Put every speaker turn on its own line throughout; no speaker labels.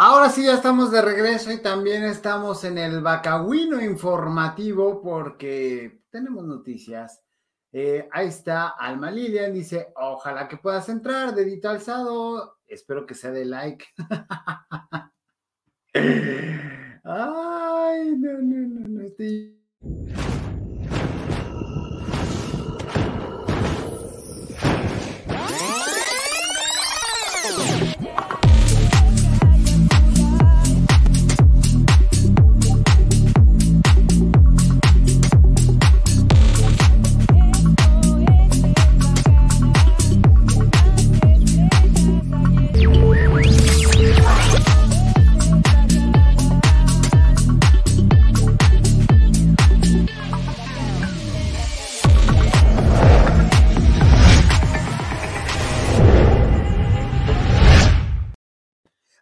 Ahora sí ya estamos de regreso y también estamos en el Bacagüino informativo porque tenemos noticias. Eh, ahí está Alma Lilian, dice, ojalá que puedas entrar, dedito alzado, espero que sea de like. Ay, no, no, no, no, estoy...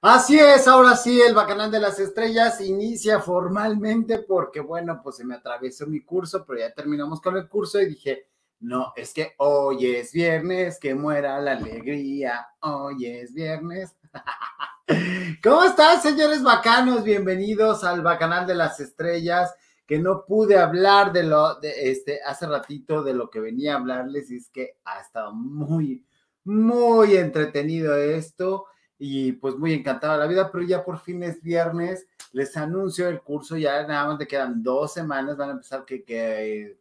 Así es, ahora sí, el Bacanal de las Estrellas inicia formalmente porque, bueno, pues se me atravesó mi curso, pero ya terminamos con el curso y dije, no, es que hoy es viernes, que muera la alegría, hoy es viernes. ¿Cómo están, señores bacanos? Bienvenidos al Bacanal de las Estrellas, que no pude hablar de lo, de este, hace ratito de lo que venía a hablarles y es que ha estado muy, muy entretenido esto y pues muy encantada la vida, pero ya por fin es viernes, les anuncio el curso, ya nada más le quedan dos semanas, van a empezar que, que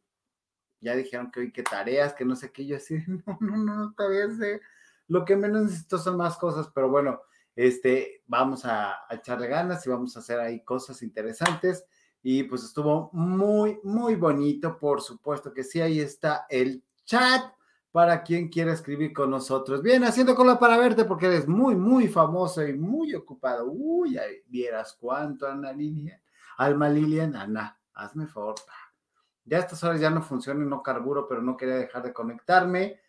ya dijeron que hoy que tareas, que no sé qué, yo así, no, no, no, todavía sé, lo que menos necesito son más cosas, pero bueno, este, vamos a, a echarle ganas y vamos a hacer ahí cosas interesantes. Y pues estuvo muy, muy bonito, por supuesto que sí, ahí está el chat para quien quiera escribir con nosotros. Bien, haciendo cola para verte porque eres muy, muy famoso y muy ocupado. Uy, vieras cuánto, Ana Lilian. Alma Lilian, Ana, hazme favor. Ya a estas horas ya no funciona y no carburo, pero no quería dejar de conectarme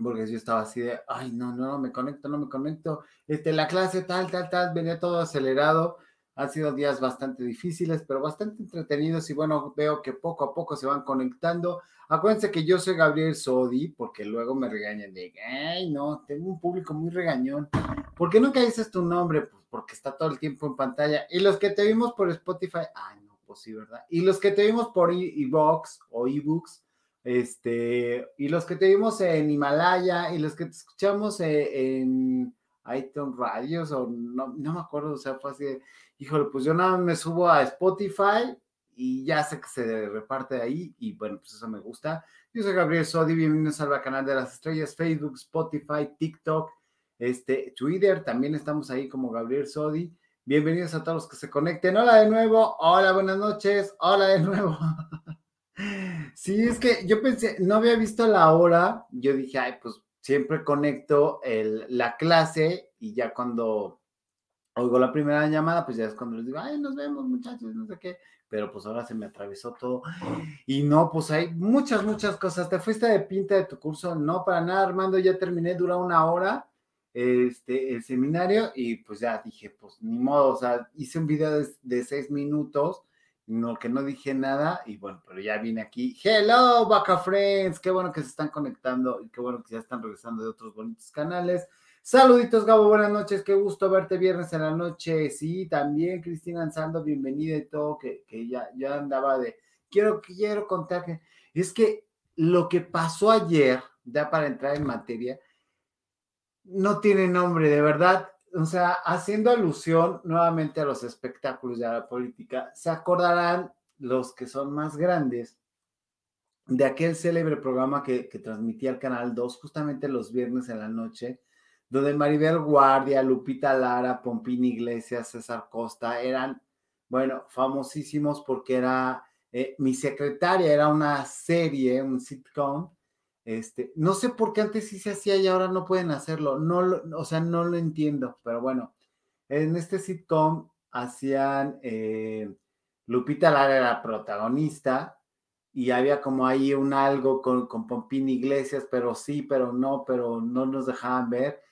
porque yo estaba así de, ay, no, no, no me conecto, no me conecto. Este, la clase tal, tal, tal, venía todo acelerado. Han sido días bastante difíciles, pero bastante entretenidos y bueno, veo que poco a poco se van conectando. Acuérdense que yo soy Gabriel Sodi, porque luego me regañan de, ay, no, tengo un público muy regañón. ¿Por qué nunca dices tu nombre? Pues porque está todo el tiempo en pantalla. Y los que te vimos por Spotify, ay, no, pues sí, ¿verdad? Y los que te vimos por e-box o ebooks, este, y los que te vimos en Himalaya, y los que te escuchamos eh, en iTunes Radios, o no, no me acuerdo, o sea, fue así de, híjole, pues yo nada me subo a Spotify y ya sé que se reparte ahí y bueno, pues eso me gusta. Yo soy Gabriel Sodi, bienvenidos al canal de las estrellas, Facebook, Spotify, TikTok, este, Twitter, también estamos ahí como Gabriel Sodi. Bienvenidos a todos los que se conecten. Hola de nuevo, hola, buenas noches, hola de nuevo. Sí, es que yo pensé, no había visto la hora, yo dije, ay, pues siempre conecto el, la clase y ya cuando oigo la primera llamada, pues ya es cuando les digo, ay, nos vemos muchachos, no sé qué, pero pues ahora se me atravesó todo. Y no, pues hay muchas, muchas cosas. ¿Te fuiste de pinta de tu curso? No, para nada, Armando, ya terminé, dura una hora este, el seminario y pues ya dije, pues ni modo, o sea, hice un video de, de seis minutos, no, que no dije nada y bueno, pero ya vine aquí. Hello, Baca Friends, qué bueno que se están conectando y qué bueno que ya están regresando de otros bonitos canales. Saluditos, Gabo, buenas noches, qué gusto verte viernes en la noche. Sí, también Cristina Ansando, bienvenida y todo, que, que ya, ya andaba de, quiero, quiero contar que, es que lo que pasó ayer, ya para entrar en materia, no tiene nombre, de verdad. O sea, haciendo alusión nuevamente a los espectáculos de la política, se acordarán los que son más grandes de aquel célebre programa que, que transmitía el Canal 2 justamente los viernes en la noche, donde Maribel Guardia, Lupita Lara, Pompín Iglesias, César Costa eran, bueno, famosísimos porque era eh, mi secretaria, era una serie, un sitcom. Este, no sé por qué antes sí se hacía y ahora no pueden hacerlo. No, o sea, no lo entiendo, pero bueno, en este sitcom hacían eh, Lupita Lara era protagonista y había como ahí un algo con, con Pompín Iglesias, pero sí, pero no, pero no nos dejaban ver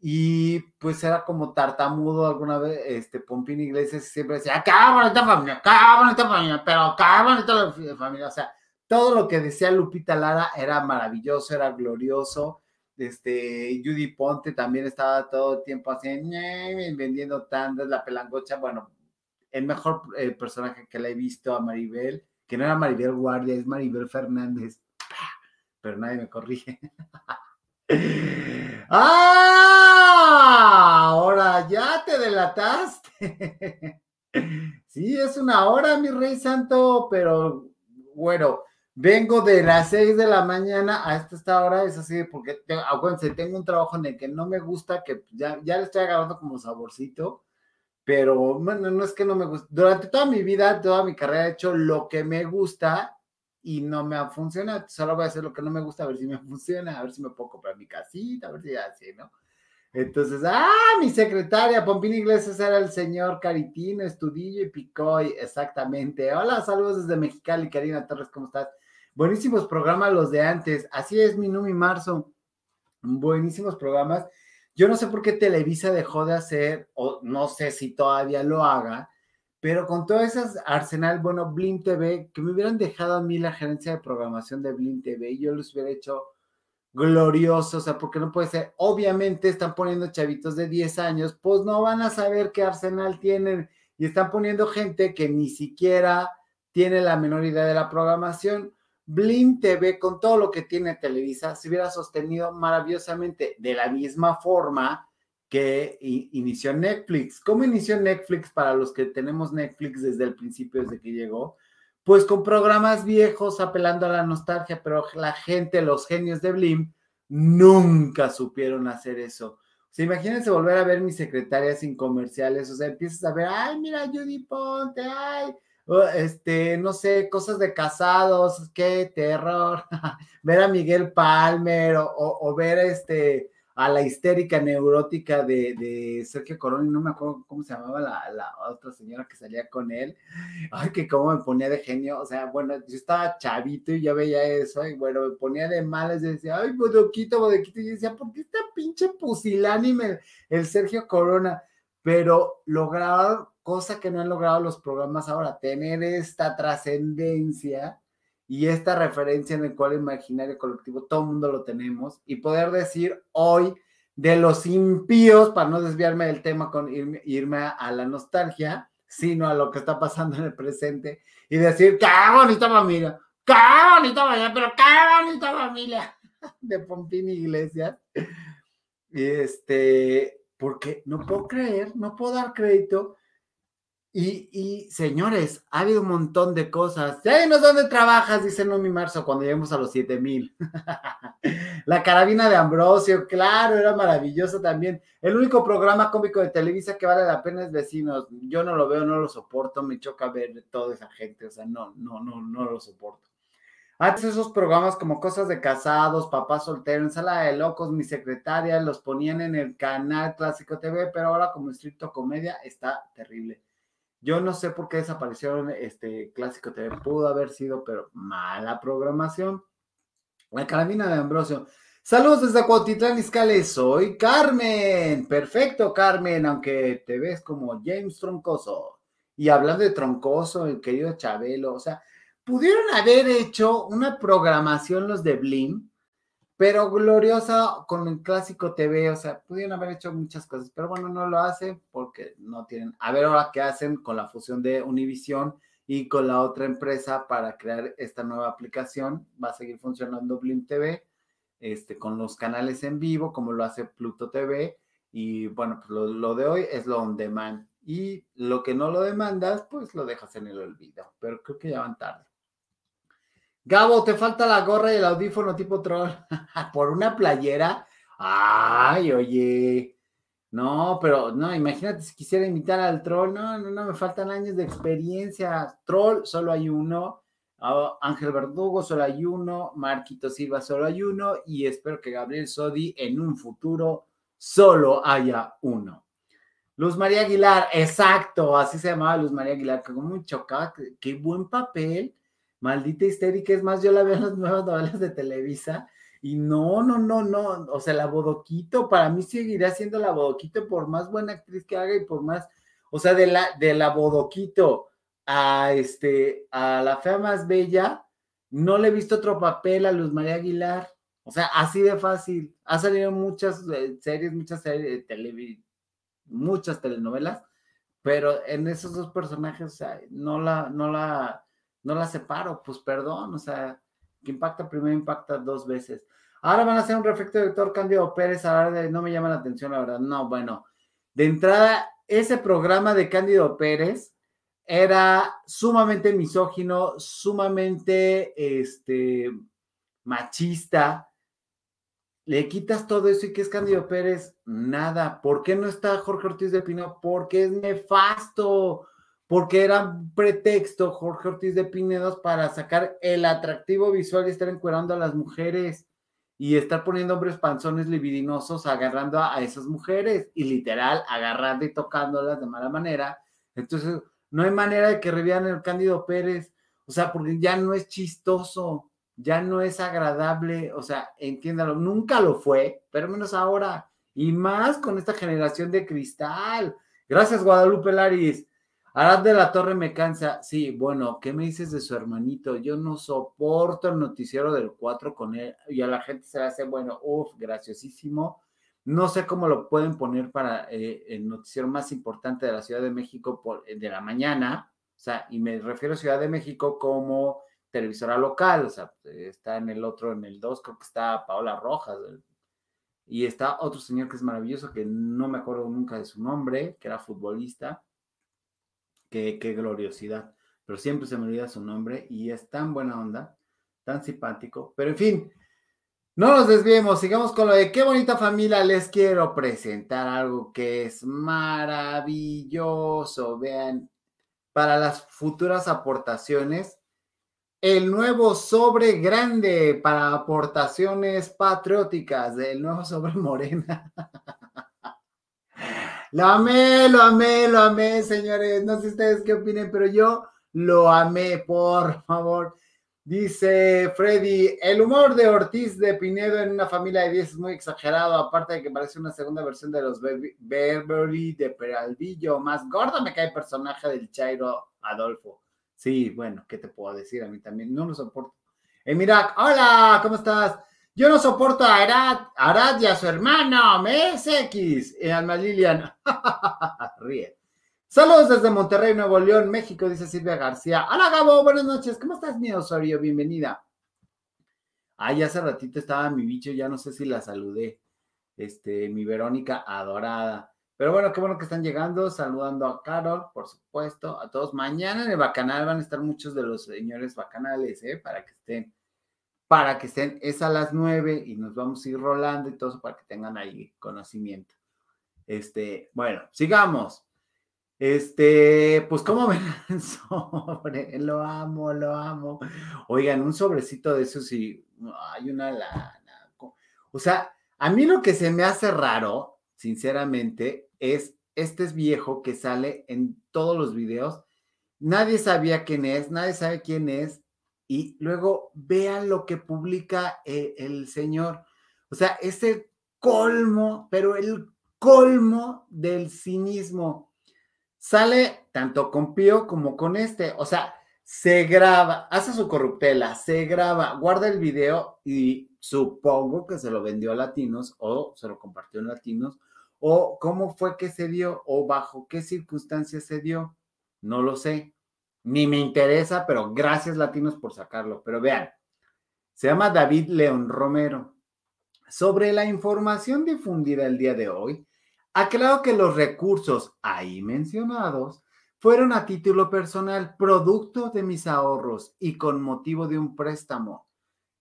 y pues era como tartamudo alguna vez, este, Pompín Iglesias siempre decía, qué bonita familia, qué bonita familia, pero qué bonita familia, o sea, todo lo que decía Lupita Lara era maravilloso, era glorioso, este, Judy Ponte también estaba todo el tiempo así, vendiendo tandas, la pelangocha, bueno, el mejor eh, personaje que le he visto a Maribel, que no era Maribel Guardia, es Maribel Fernández, pero nadie me corrige. ¡Ah! Ahora ya te delataste. Sí, es una hora, mi rey santo, pero bueno, vengo de las 6 de la mañana a esta hora, es así, porque acuérdense, tengo un trabajo en el que no me gusta, que ya, ya le estoy agarrando como saborcito, pero bueno, no es que no me guste. Durante toda mi vida, toda mi carrera he hecho lo que me gusta y no me ha funcionado. Solo voy a hacer lo que no me gusta, a ver si me funciona, a ver si me puedo comprar mi casita, a ver si así, ¿no? Entonces, ah, mi secretaria, Pompín Iglesias era el señor Caritino, Estudillo y Picoy, exactamente. Hola, saludos desde Mexicali, Karina Torres, ¿cómo estás? Buenísimos programas los de antes. Así es, mi Numi Marzo. Buenísimos programas. Yo no sé por qué Televisa dejó de hacer, o no sé si todavía lo haga, pero con todas esas arsenal, bueno, Blim TV, que me hubieran dejado a mí la gerencia de programación de Blim TV y yo los hubiera hecho gloriosos, o sea, porque no puede ser, obviamente están poniendo chavitos de 10 años, pues no van a saber qué arsenal tienen y están poniendo gente que ni siquiera tiene la menor idea de la programación. Blim TV, con todo lo que tiene Televisa, se hubiera sostenido maravillosamente de la misma forma que inició Netflix. ¿Cómo inició Netflix para los que tenemos Netflix desde el principio, desde que llegó? Pues con programas viejos apelando a la nostalgia, pero la gente, los genios de Blim, nunca supieron hacer eso. O sea, imagínense volver a ver mis secretarias sin comerciales, o sea, empiezas a ver, ay, mira, Judy Ponte, ay, este, no sé, cosas de casados, qué terror, ver a Miguel Palmer o, ver este, a la histérica neurótica de, Sergio Coroni, no me acuerdo cómo se llamaba la, otra señora que salía con él, ay, que cómo me ponía de genio, o sea, bueno, yo estaba chavito y ya veía eso, y bueno, me ponía de malas, decía, ay, bodoquito, bodoquito, y yo decía, ¿por qué está pinche pusilánime el Sergio Corona? Pero lograron cosa que no han logrado los programas ahora, tener esta trascendencia y esta referencia en el cual imaginario colectivo todo el mundo lo tenemos y poder decir hoy de los impíos, para no desviarme del tema con irme, a la nostalgia, sino a lo que está pasando en el presente y decir, qué bonita familia, qué bonita familia, pero qué bonita familia de Pompín Iglesias. Y este, porque no puedo creer, no puedo dar crédito y, señores, ha habido un montón de cosas. Ya no dónde trabajas, dice Nomi Marzo, cuando lleguemos a los 7000. la carabina de Ambrosio, claro, era maravilloso también. El único programa cómico de Televisa que vale la pena es Vecinos. Yo no lo veo, no lo soporto, me choca ver toda esa gente, o sea, no, no, no, no lo soporto. Antes esos programas como Cosas de Casados, Papá Soltero, Ensalada de Locos, Mi Secretaria, los ponían en el canal Clásico TV, pero ahora como estricto comedia está terrible. Yo no sé por qué desaparecieron este clásico TV. Pudo haber sido, pero mala programación. La carabina de Ambrosio. Saludos desde Cuautitlán Izcalli. Soy Carmen. Perfecto, Carmen, aunque te ves como James Troncoso. Y hablando de Troncoso, el querido Chabelo, o sea, pudieron haber hecho una programación los de Blim pero gloriosa con el clásico TV, o sea, pudieron haber hecho muchas cosas, pero bueno, no lo hacen porque no tienen. A ver ahora qué hacen con la fusión de Univision y con la otra empresa para crear esta nueva aplicación. Va a seguir funcionando Blim TV, este, con los canales en vivo, como lo hace Pluto TV. Y bueno, pues lo, lo de hoy es lo on demand. Y lo que no lo demandas, pues lo dejas en el olvido. Pero creo que ya van tarde. Gabo, te falta la gorra y el audífono tipo troll. Por una playera. Ay, oye. No, pero no, imagínate si quisiera imitar al troll. No, no, no, me faltan años de experiencia. Troll, solo hay uno. Ah, Ángel Verdugo, solo hay uno. Marquito Silva, solo hay uno. Y espero que Gabriel Sodi en un futuro solo haya uno. Luz María Aguilar, exacto, así se llamaba Luz María Aguilar, que como chocaba, qué buen papel maldita histérica, es más, yo la veo en las nuevas novelas de Televisa y no, no, no, no, o sea, la Bodoquito, para mí seguirá siendo la Bodoquito por más buena actriz que haga y por más, o sea, de la, de la Bodoquito a este, a la fea más bella, no le he visto otro papel a Luz María Aguilar, O sea, así de fácil. Ha salido muchas eh, series, muchas series, de muchas telenovelas, pero en esos dos personajes, o sea, no la, no la, no la separo, pues perdón, o sea, que impacta primero impacta dos veces. Ahora van a hacer un reflecto de doctor Cándido Pérez, ahora no me llama la atención, la verdad. No, bueno, de entrada, ese programa de Cándido Pérez era sumamente misógino, sumamente este, machista, le quitas todo eso y ¿qué es Cándido Pérez? Nada. ¿Por qué no está Jorge Ortiz de Pinedo? Porque es nefasto. Porque era pretexto Jorge Ortiz de Pinedos para sacar el atractivo visual y estar encuerando a las mujeres y estar poniendo hombres panzones libidinosos agarrando a, esas mujeres y literal agarrando y tocándolas de mala manera. Entonces, no hay manera de que revivan el Cándido Pérez. O sea, porque ya no es chistoso ya no es agradable, o sea, entiéndalo, nunca lo fue, pero menos ahora, y más con esta generación de cristal. Gracias, Guadalupe Laris. Arad de la Torre me cansa. Sí, bueno, ¿qué me dices de su hermanito? Yo no soporto el noticiero del 4 con él y a la gente se le hace, bueno, uff, graciosísimo. No sé cómo lo pueden poner para eh, el noticiero más importante de la Ciudad de México por, de la mañana. O sea, y me refiero a Ciudad de México como televisora local, o sea, está en el otro, en el 2, creo que está Paola Rojas, y está otro señor que es maravilloso, que no me acuerdo nunca de su nombre, que era futbolista, qué, qué gloriosidad, pero siempre se me olvida su nombre y es tan buena onda, tan simpático, pero en fin, no nos desviemos, sigamos con lo de qué bonita familia les quiero presentar algo que es maravilloso, vean, para las futuras aportaciones el nuevo sobre grande para aportaciones patrióticas, el nuevo sobre morena. Lo amé, lo amé, lo amé, señores. No sé ustedes qué opinen, pero yo lo amé, por favor. Dice Freddy, el humor de Ortiz de Pinedo en una familia de 10 es muy exagerado, aparte de que parece una segunda versión de los Beverly de Peralvillo. Más gordo me cae el personaje del Chairo Adolfo. Sí, bueno, ¿qué te puedo decir? A mí también no lo soporto. Emirak, hola, ¿cómo estás? Yo no soporto a Arad, Arad y a su hermano, MSX, y Alma Lilian. Ríe. Saludos desde Monterrey, Nuevo León, México, dice Silvia García. Hola, Gabo, buenas noches. ¿Cómo estás, mi Osorio? Bienvenida. Ay, hace ratito estaba mi bicho, ya no sé si la saludé. Este, mi Verónica adorada. Pero bueno, qué bueno que están llegando, saludando a Carol, por supuesto, a todos. Mañana en el Bacanal van a estar muchos de los señores bacanales, ¿eh? Para que estén, para que estén, es a las nueve y nos vamos a ir rolando y todo eso para que tengan ahí conocimiento. Este, bueno, sigamos. Este, pues, ¿cómo ven sobre? Lo amo, lo amo. Oigan, un sobrecito de eso sí, hay una lana. O sea, a mí lo que se me hace raro, sinceramente, es este es viejo que sale en todos los videos. Nadie sabía quién es, nadie sabe quién es. Y luego vean lo que publica eh, el señor. O sea, es el colmo, pero el colmo del cinismo. Sale tanto con Pío como con este. O sea, se graba, hace su corruptela, se graba, guarda el video y supongo que se lo vendió a latinos o se lo compartió en latinos o cómo fue que se dio o bajo qué circunstancias se dio. No lo sé, ni me interesa, pero gracias latinos por sacarlo. Pero vean, se llama David León Romero. Sobre la información difundida el día de hoy, aclaro que los recursos ahí mencionados fueron a título personal, producto de mis ahorros y con motivo de un préstamo.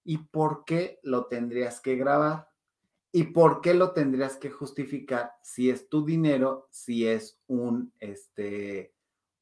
¿Y por qué lo tendrías que grabar? ¿Y por qué lo tendrías que justificar si es tu dinero, si es un, este,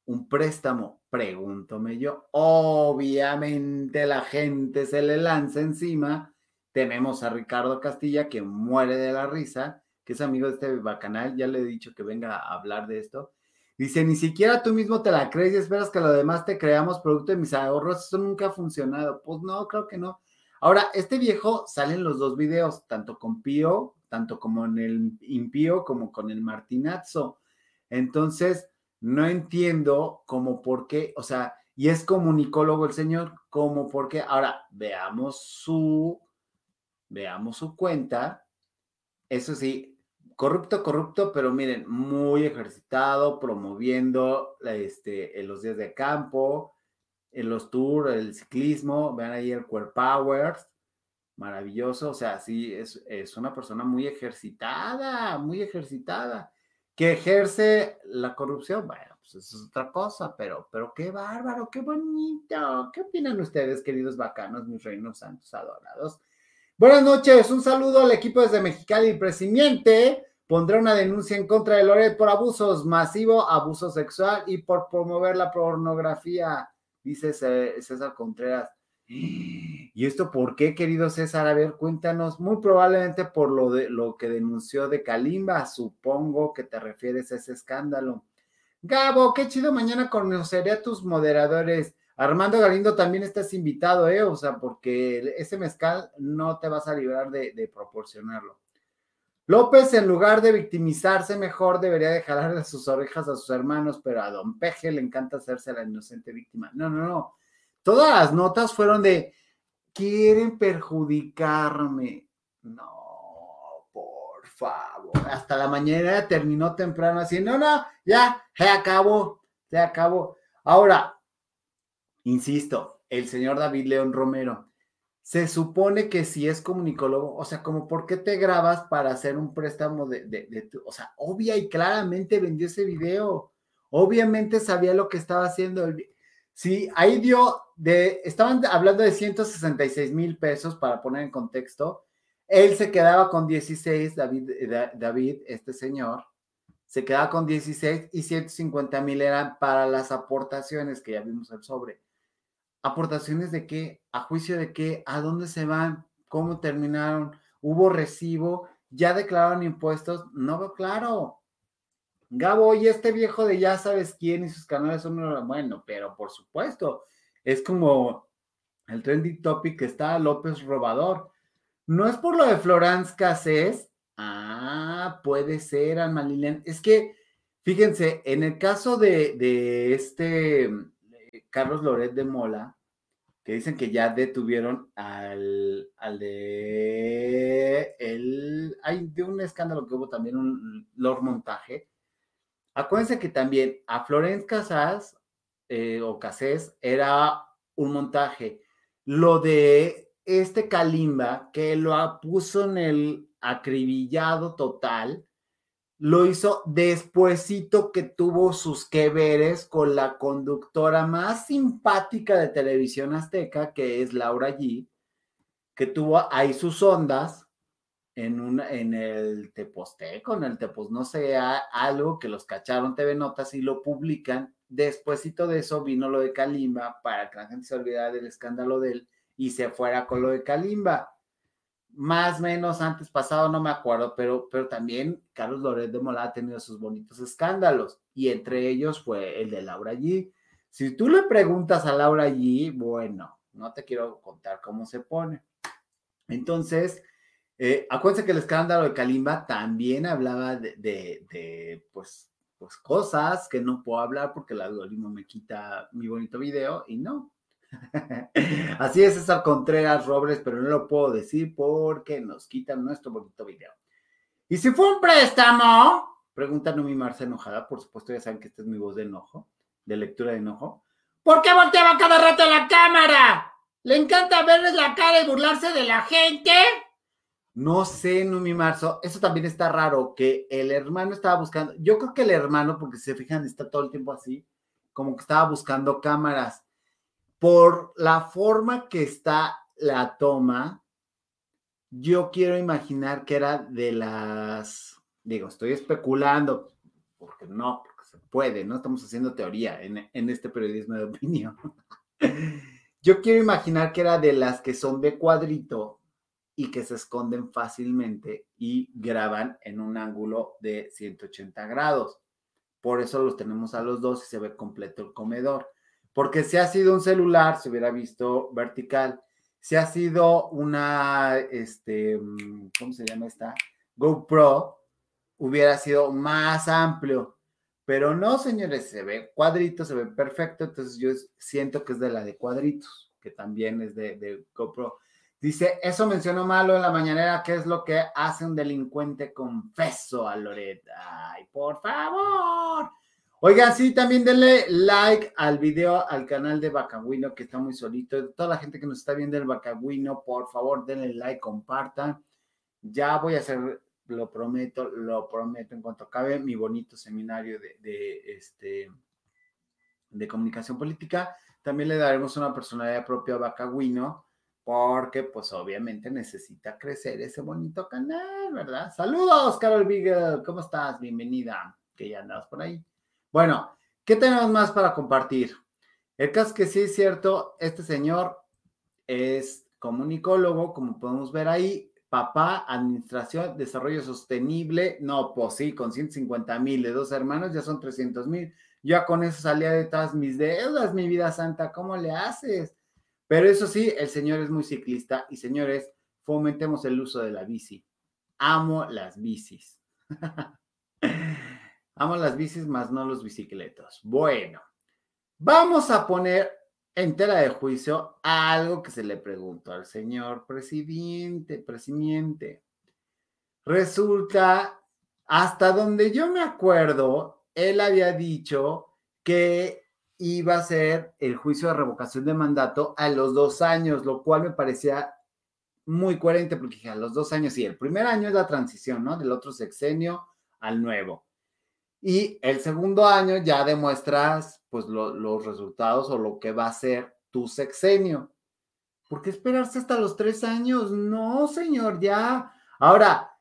un préstamo? Pregúntome yo. Obviamente la gente se le lanza encima. Tenemos a Ricardo Castilla que muere de la risa, que es amigo de este bacanal. Ya le he dicho que venga a hablar de esto. Dice, ni siquiera tú mismo te la crees y esperas que lo demás te creamos producto de mis ahorros. Eso nunca ha funcionado. Pues no, creo que no. Ahora, este viejo sale en los dos videos, tanto con Pío, tanto como en el Impío, como con el Martinazzo. Entonces, no entiendo cómo por qué, o sea, y es comunicólogo el señor, como por qué. Ahora, veamos su veamos su cuenta. Eso sí, corrupto, corrupto, pero miren, muy ejercitado, promoviendo este, en los días de campo, en los tours, el ciclismo, vean ahí el Core Powers, maravilloso, o sea, sí, es, es una persona muy ejercitada, muy ejercitada, que ejerce la corrupción, bueno, pues eso es otra cosa, pero, pero qué bárbaro, qué bonito, ¿qué opinan ustedes, queridos bacanos, mis reinos santos adorados? Buenas noches, un saludo al equipo desde Mexicali Presimiente. Pondrá una denuncia en contra de Loret por abusos masivo, abuso sexual y por promover la pornografía, dice César Contreras. ¿Y esto por qué, querido César? A ver, cuéntanos. Muy probablemente por lo, de, lo que denunció de Kalimba. Supongo que te refieres a ese escándalo. Gabo, qué chido. Mañana conoceré a tus moderadores. Armando Galindo también estás invitado, ¿eh? O sea, porque ese mezcal no te vas a librar de, proporcionarlo. López, en lugar de victimizarse, mejor debería de sus orejas a sus hermanos, pero a don Peje le encanta hacerse la inocente víctima. No, no, no todas las notas fueron de, quieren perjudicarme. No, por favor. Hasta la mañana terminó temprano así, no, no, ya, se acabó, se acabó. Ahora, insisto, el señor David León Romero, se supone que si es comunicólogo, o sea, como por qué te grabas para hacer un préstamo de, de, de tu, o sea, obvia y claramente vendió ese video, obviamente sabía lo que estaba haciendo. El, Sí, ahí dio de, estaban hablando de 166 mil pesos para poner en contexto. Él se quedaba con 16, David, David, este señor, se quedaba con 16 y 150 mil eran para las aportaciones que ya vimos el sobre. ¿Aportaciones de qué? ¿A juicio de qué? ¿A dónde se van? ¿Cómo terminaron? ¿Hubo recibo? ¿Ya declararon impuestos? No veo claro. Gabo, y este viejo de ya sabes quién y sus canales son bueno, pero por supuesto, es como el trending topic que está López Robador. No es por lo de Florence Cassés. Ah, puede ser, Alma Lilian. Es que, fíjense, en el caso de, este eh, Carlos Loret de Mola, que dicen que ya detuvieron al, al de hay de un escándalo que hubo también un Lord Montaje Acuérdense que también a Florence Casas eh, o Casés era un montaje. Lo de este Kalimba, que lo puso en el acribillado total, lo hizo despuesito que tuvo sus que veres con la conductora más simpática de televisión azteca, que es Laura G, que tuvo ahí sus ondas en, un, en el Teposteco, en el Tepos, no sé, algo que los cacharon TV Notas y lo publican. Despuésito de eso vino lo de Kalimba para que la gente se olvidara del escándalo de él y se fuera con lo de Kalimba. Más o menos antes pasado, no me acuerdo, pero, pero también Carlos Loret de Mola ha tenido sus bonitos escándalos y entre ellos fue el de Laura G. Si tú le preguntas a Laura G, bueno, no te quiero contar cómo se pone. Entonces, eh, acuérdense que el escándalo de Kalimba también hablaba de, pues, pues, cosas que no puedo hablar porque el algoritmo me quita mi bonito video y no. Así es, César Contreras Robles, pero no lo puedo decir porque nos quitan nuestro bonito video. ¿Y si fue un préstamo? Pregunta Numi Marce enojada. Por supuesto, ya saben que esta es mi voz de enojo, de lectura de enojo. ¿Por qué volteaba cada rato la cámara? ¿Le encanta verles la cara y burlarse de la gente? No sé, Numi Marzo, eso también está raro, que el hermano estaba buscando, yo creo que el hermano, porque si se fijan, está todo el tiempo así, como que estaba buscando cámaras. Por la forma que está la toma, yo quiero imaginar que era de las, digo, estoy especulando, porque no, porque se puede, no estamos haciendo teoría en, en este periodismo de opinión. yo quiero imaginar que era de las que son de cuadrito y que se esconden fácilmente y graban en un ángulo de 180 grados. Por eso los tenemos a los dos y se ve completo el comedor. Porque si ha sido un celular, se hubiera visto vertical. Si ha sido una, este, mm, ¿cómo se llama esta? GoPro, hubiera sido más amplio. Pero no, señores, se ve cuadrito, se ve perfecto. Entonces yo siento que es de la de cuadritos, que también es de, de GoPro Dice, eso mencionó Malo en la mañanera, ¿qué es lo que hace un delincuente confeso a Loret? Ay, por favor. Oigan, sí, también denle like al video, al canal de Bacagüino, que está muy solito. Toda la gente que nos está viendo el Bacagüino, por favor, denle like, compartan. Ya voy a hacer, lo prometo, lo prometo, en cuanto acabe mi bonito seminario de, este, de comunicación política, también le daremos una personalidad propia a Bacagüino porque pues obviamente necesita crecer ese bonito canal, ¿verdad? Saludos, Carol Beagle, ¿cómo estás? Bienvenida, que ya andas por ahí. Bueno, ¿qué tenemos más para compartir? El caso es que sí es cierto, este señor es comunicólogo, como podemos ver ahí, papá, administración, desarrollo sostenible, no, pues sí, con 150 mil de dos hermanos ya son 300 mil. Ya con eso salía de todas mis deudas, mi vida santa, ¿cómo le haces? Pero eso sí, el señor es muy ciclista y señores, fomentemos el uso de la bici. Amo las bicis. Amo las bicis, más no los bicicletos. Bueno, vamos a poner en tela de juicio algo que se le preguntó al señor presidente, presidente. Resulta, hasta donde yo me acuerdo, él había dicho que iba a ser el juicio de revocación de mandato a los dos años, lo cual me parecía muy coherente porque dije, a los dos años, sí, el primer año es la transición, ¿no? Del otro sexenio al nuevo. Y el segundo año ya demuestras, pues, los resultados o lo que va a ser tu sexenio. ¿Por qué esperarse hasta los tres años? No, señor, ya. Ahora,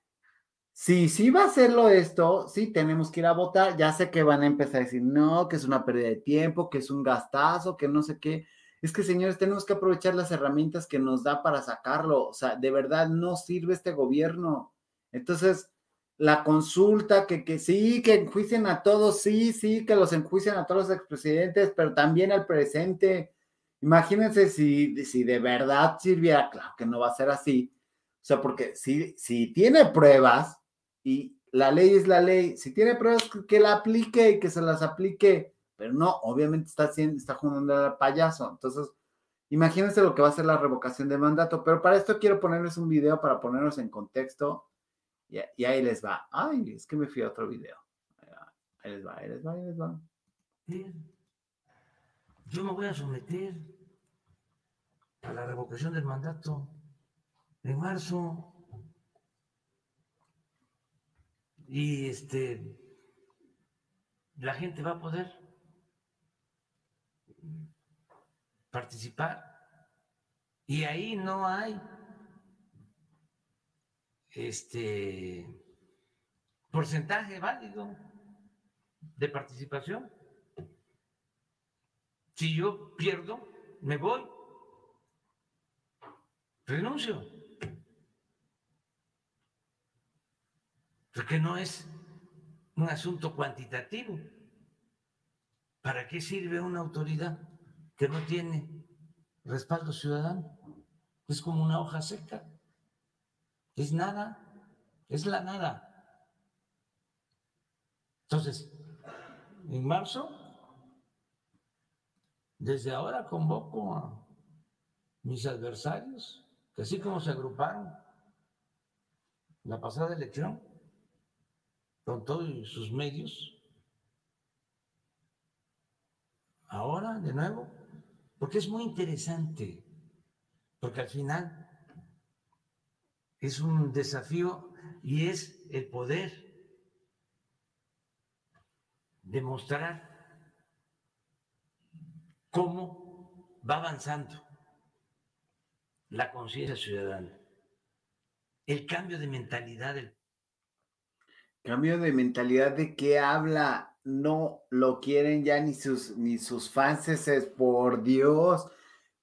Sí, sí va a hacerlo esto, sí, tenemos que ir a votar. Ya sé que van a empezar a decir, no, que es una pérdida de tiempo, que es un gastazo, que no sé qué. Es que, señores, tenemos que aprovechar las herramientas que nos da para sacarlo. O sea, de verdad no sirve este gobierno. Entonces, la consulta, que, que sí, que enjuicien a todos, sí, sí, que los enjuicien a todos los expresidentes, pero también al presente. Imagínense si, si de verdad sirviera, claro que no va a ser así. O sea, porque si, si tiene pruebas, y la ley es la ley. Si tiene pruebas, que la aplique y que se las aplique. Pero no, obviamente está, está jugando al payaso. Entonces, imagínense lo que va a ser la revocación de mandato. Pero para esto quiero ponerles un video para ponernos en contexto. Y, y ahí les va. Ay, es que me fui a otro video. Ahí les va, ahí les va, ahí les va.
Yo me voy a someter a la revocación del mandato en marzo. Y este la gente va a poder participar y ahí no hay este porcentaje válido de participación. Si yo pierdo, me voy, renuncio. Porque no es un asunto cuantitativo. ¿Para qué sirve una autoridad que no tiene respaldo ciudadano? Es como una hoja seca. Es nada, es la nada. Entonces, en marzo, desde ahora convoco a mis adversarios, que así como se agruparon la pasada elección, con todos sus medios, ahora de nuevo, porque es muy interesante, porque al final es un desafío y es el poder demostrar cómo va avanzando la conciencia ciudadana, el cambio de mentalidad del
Cambio de mentalidad de qué habla, no lo quieren ya ni sus, ni sus fans, por Dios,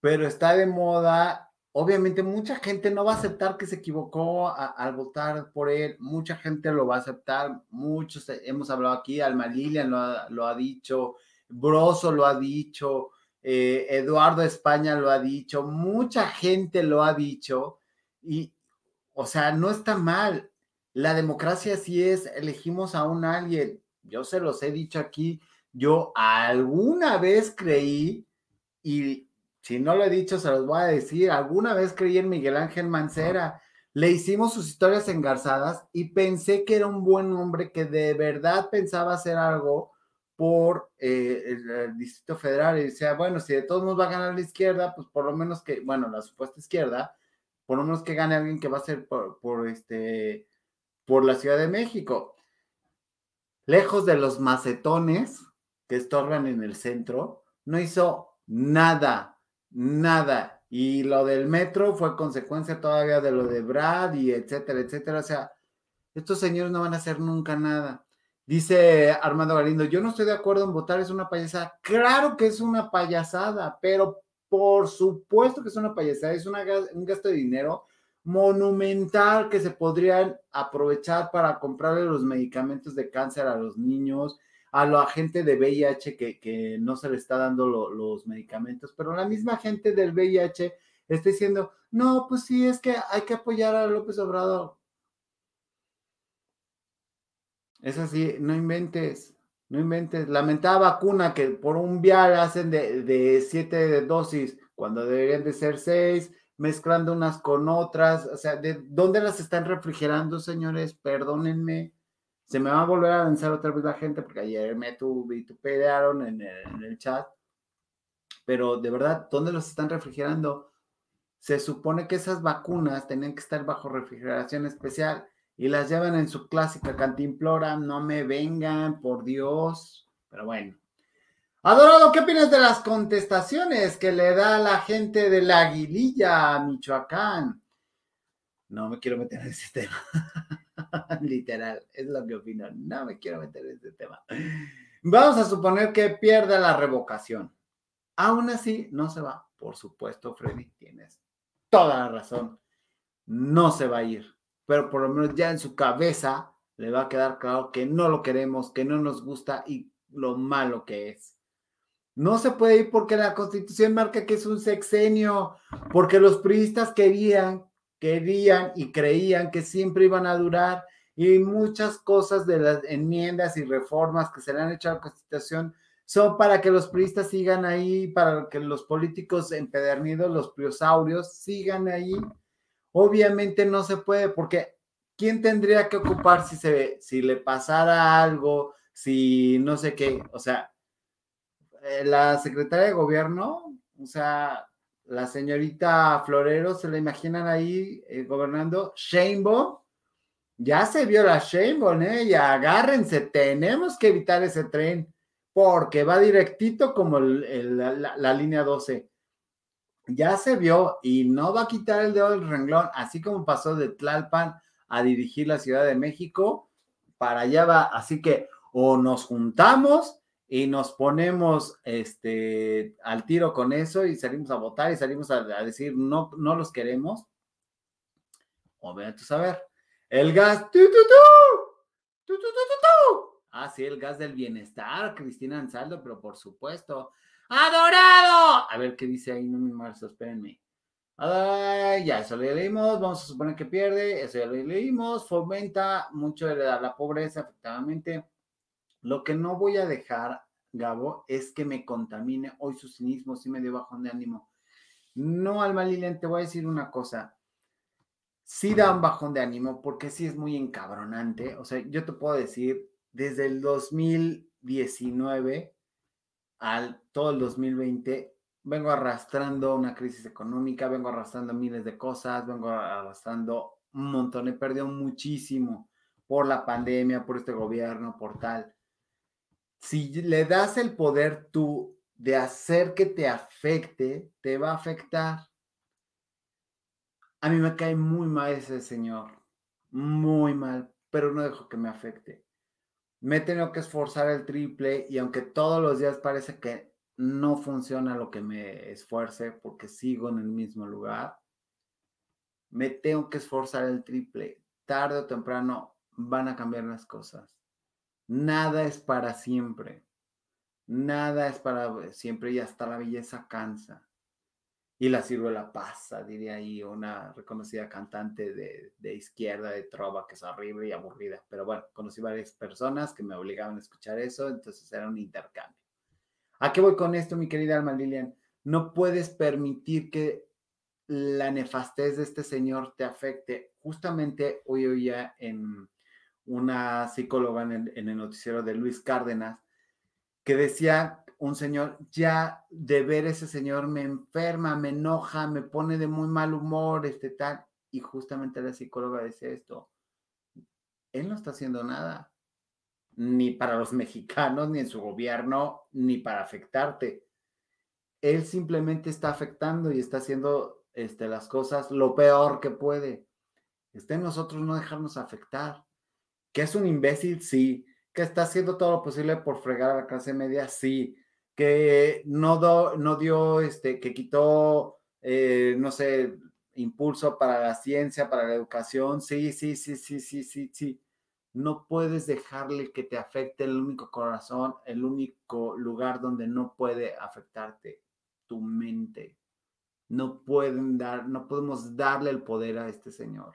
pero está de moda. Obviamente mucha gente no va a aceptar que se equivocó al votar por él, mucha gente lo va a aceptar, muchos hemos hablado aquí, Alma Lilian lo ha, lo ha dicho, Broso lo ha dicho, eh, Eduardo España lo ha dicho, mucha gente lo ha dicho y, o sea, no está mal, la democracia sí es, elegimos a un alguien. Yo se los he dicho aquí, yo alguna vez creí y Si no lo he dicho, se los voy a decir. Alguna vez creí en Miguel Ángel Mancera. Le hicimos sus historias engarzadas y pensé que era un buen hombre que de verdad pensaba hacer algo por eh, el, Distrito Federal y decía, bueno, si de todos modos va a ganar la izquierda, pues por lo menos que, bueno, la supuesta izquierda, por lo menos que gane alguien que va a ser por, por este, por la Ciudad de México. Lejos de los macetones que estorban en el centro, no hizo nada, nada. Y lo del metro fue consecuencia todavía de lo de Brad y etcétera, etcétera. O sea, estos señores no van a hacer nunca nada. Dice Armando Galindo, yo no estoy de acuerdo en votar, es una payasada. Claro que es una payasada, pero por supuesto que es una payasada, es un gasto de dinero monumental que se podrían aprovechar para comprarle los medicamentos de cáncer a los niños, a la gente de VIH que, no se le está dando los medicamentos, pero la misma gente del VIH está diciendo, no, pues sí, es que hay que apoyar a López Obrador. Es así, no inventes, no inventes. La vacuna que por un vial hacen de, de siete dosis cuando deberían de ser seis, mezclando unas con otras. O sea, ¿de dónde las están refrigerando, señores? Perdónenme. Se me va a volver a lanzar otra vez la gente porque ayer me vitupearon en el, en el chat. Pero de verdad, ¿dónde los están refrigerando? Se supone que esas vacunas tenían que estar bajo refrigeración especial y las llevan en su clásica cantimplora. No me vengan, por Dios. Pero bueno. Adorado, ¿qué opinas de las contestaciones que le da la gente de la Aguililla a Michoacán? No me quiero meter en ese tema. Literal, es lo que opino. No me quiero meter en ese tema. Vamos a suponer que pierde la revocación. Aún así, no se va. Por supuesto, Freddy, tienes toda la razón. No se va a ir pero por lo menos ya en su cabeza le va a quedar claro que no lo queremos, que no nos gusta y lo malo que es. No se puede ir porque la constitución marca que es un sexenio, porque los priistas querían, querían y creían que siempre iban a durar y muchas cosas de las enmiendas y reformas que se le han hecho a la constitución son para que los priistas sigan ahí, para que los políticos empedernidos, los priosaurios, sigan ahí Obviamente no se puede porque ¿quién tendría que ocupar si, se, si le pasara algo, si no sé qué? O sea, eh, la secretaria de gobierno, o sea, la señorita Florero, ¿se la imaginan ahí eh, gobernando? Sheinbaum, ya se vio la Sheinbaum, ¿eh? Y agárrense, tenemos que evitar ese tren porque va directito como la, la línea 12 ya se vio y no va a quitar el dedo del renglón, así como pasó de Tlalpan a dirigir la Ciudad de México, para allá va. Así que o nos juntamos y nos ponemos este, al tiro con eso y salimos a votar y salimos a, decir no, no los queremos. O vean tú saber. El gas. ¡Tu, ah, sí, el gas del bienestar, Cristina Ansaldo, pero por supuesto. ¡Adorado! A ver qué dice ahí, no me marzo, espérenme. ya, eso lo leímos, vamos a suponer que pierde, eso ya lo leímos, fomenta mucho la pobreza, efectivamente. Lo que no voy a dejar, Gabo, es que me contamine hoy su cinismo, sí me dio bajón de ánimo. No, Alma Lilian, te voy a decir una cosa. Sí da un bajón de ánimo porque sí es muy encabronante. O sea, yo te puedo decir, desde el 2019 al todo el 2020 vengo arrastrando una crisis económica, vengo arrastrando miles de cosas, vengo arrastrando un montón, he perdido muchísimo por la pandemia, por este gobierno, por tal. Si le das el poder tú de hacer que te afecte, te va a afectar. A mí me cae muy mal ese señor, muy mal, pero no dejo que me afecte me he tenido que esforzar el triple y aunque todos los días parece que no funciona lo que me esfuerce porque sigo en el mismo lugar, me tengo que esforzar el triple. Tarde o temprano van a cambiar las cosas. Nada es para siempre. Nada es para siempre y hasta la belleza cansa y la ciruela pasa, diría ahí una reconocida cantante de, izquierda, de trova, que es horrible y aburrida. Pero bueno, conocí varias personas que me obligaban a escuchar eso, entonces era un intercambio. ¿A qué voy con esto, mi querida Alma Lilian? No puedes permitir que la nefastez de este señor te afecte. Justamente hoy oía en una psicóloga en el, noticiero de Luis Cárdenas que decía un señor, ya de ver ese señor me enferma, me enoja, me pone de muy mal humor, este tal. Y justamente la psicóloga decía esto, él no está haciendo nada, ni para los mexicanos, ni en su gobierno, ni para afectarte. Él simplemente está afectando y está haciendo este, las cosas lo peor que puede. Está en nosotros no dejarnos afectar. Que es un imbécil, sí. Que está haciendo todo lo posible por fregar a la clase media, sí que no, no dio, este, que quitó, eh, no sé, impulso para la ciencia, para la educación. Sí, sí, sí, sí, sí, sí, sí. No puedes dejarle que te afecte el único corazón, el único lugar donde no puede afectarte, tu mente. No pueden dar, no podemos darle el poder a este señor.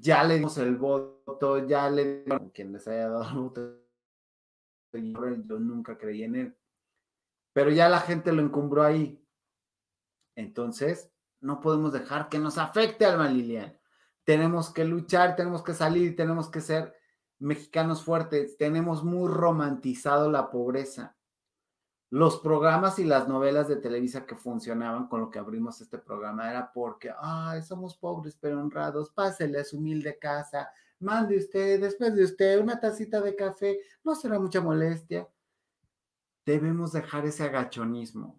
Ya le dimos el voto, ya le quien les haya dado el voto yo nunca creí en él. Pero ya la gente lo encumbró ahí. Entonces, no podemos dejar que nos afecte Alma Lilian. Tenemos que luchar, tenemos que salir, tenemos que ser mexicanos fuertes. Tenemos muy romantizado la pobreza. Los programas y las novelas de Televisa que funcionaban con lo que abrimos este programa era porque, ay, somos pobres pero honrados, pásele su humilde casa, mande usted, después de usted, una tacita de café, no será mucha molestia. Debemos dejar ese agachonismo,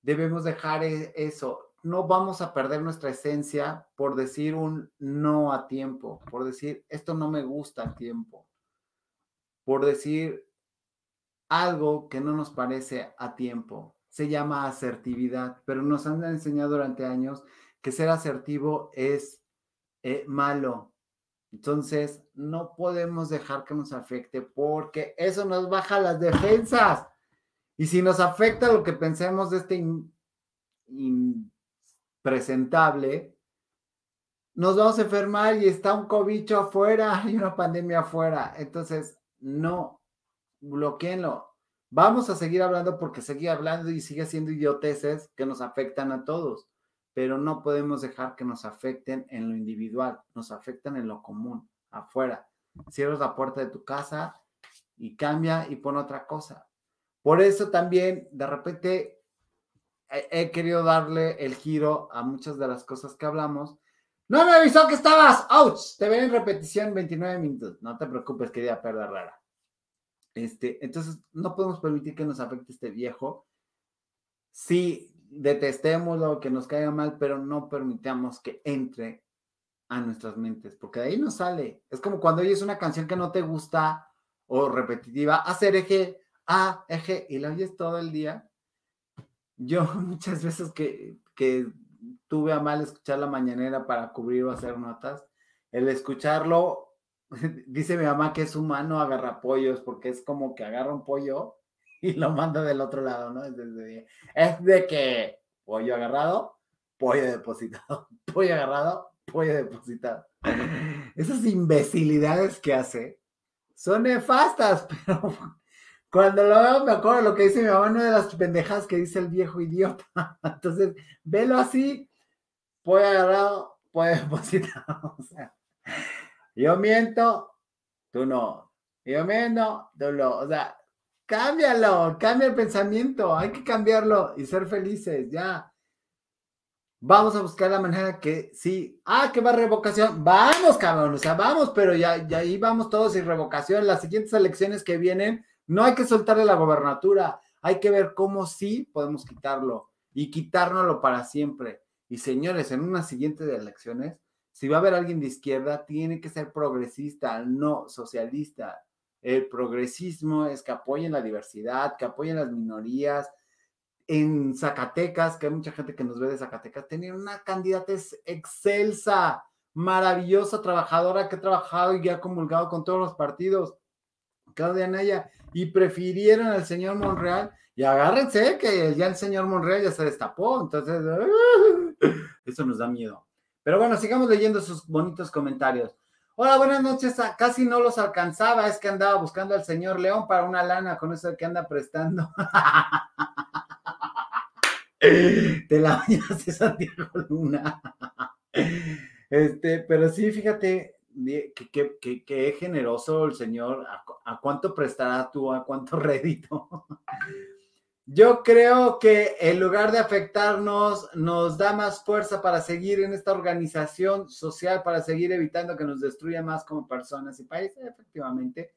debemos dejar e, eso. No vamos a perder nuestra esencia por decir un no a tiempo, por decir esto no me gusta a tiempo, por decir algo que no nos parece a tiempo. Se llama asertividad, pero nos han enseñado durante años que ser asertivo es eh, malo, entonces, no podemos dejar que nos afecte porque eso nos baja las defensas. Y si nos afecta lo que pensemos de este impresentable, nos vamos a enfermar y está un cobicho afuera y una pandemia afuera. Entonces, no, bloqueenlo. Vamos a seguir hablando porque sigue hablando y sigue siendo idioteces que nos afectan a todos pero no podemos dejar que nos afecten en lo individual, nos afectan en lo común, afuera. Cierras la puerta de tu casa y cambia y pone otra cosa. Por eso también de repente he, querido darle el giro a muchas de las cosas que hablamos. No me avisó que estabas. ¡Ouch! Te ven en repetición 29 minutos. No te preocupes, querida perda rara. Este, entonces, no podemos permitir que nos afecte este viejo. Sí, detestémoslo, que nos caiga mal, pero no permitamos que entre a nuestras mentes, porque de ahí no sale. Es como cuando oyes una canción que no te gusta o repetitiva, hacer eje, a, eje, y la oyes todo el día. Yo muchas veces que, que tuve a mal escuchar la mañanera para cubrir o hacer notas, el escucharlo, dice mi mamá que es humano agarra pollos, porque es como que agarra un pollo y lo manda del otro lado, ¿no? Es de, que pollo agarrado, pollo depositado, pollo agarrado, pollo depositado. Esas imbecilidades que hace son nefastas, pero cuando lo veo me acuerdo lo que dice mi mamá, una de las pendejas que dice el viejo idiota. Entonces, velo así, pollo agarrado, pollo depositado. O sea, yo miento, tú no. Yo miento, tú no. O sea, Cámbialo, cambia el pensamiento, hay que cambiarlo y ser felices, ya. Vamos a buscar la manera que sí, ah, que va revocación, vamos, cabrón, o sea, vamos, pero ya, ya ahí vamos todos sin revocación. Las siguientes elecciones que vienen, no hay que soltarle la gobernatura, hay que ver cómo sí podemos quitarlo y quitárnoslo para siempre. Y señores, en unas siguientes elecciones, si va a haber alguien de izquierda, tiene que ser progresista, no socialista el progresismo es que apoyen la diversidad, que apoyen las minorías. En Zacatecas, que hay mucha gente que nos ve de Zacatecas, tenían una candidata excelsa, maravillosa, trabajadora que ha trabajado y ha comulgado con todos los partidos, Claudia Naya, y prefirieron al señor Monreal. Y agárrense que ya el señor Monreal ya se destapó, entonces eso nos da miedo. Pero bueno, sigamos leyendo sus bonitos comentarios. Hola, buenas noches. Ah, casi no los alcanzaba, es que andaba buscando al señor León para una lana con eso que anda prestando. Te la bañaste Santiago Luna. Este, pero sí, fíjate, que, que, es generoso el Señor. ¿A, cuánto prestará tú? ¿A cuánto rédito? Yo creo que en lugar de afectarnos, nos da más fuerza para seguir en esta organización social, para seguir evitando que nos destruya más como personas y países, efectivamente.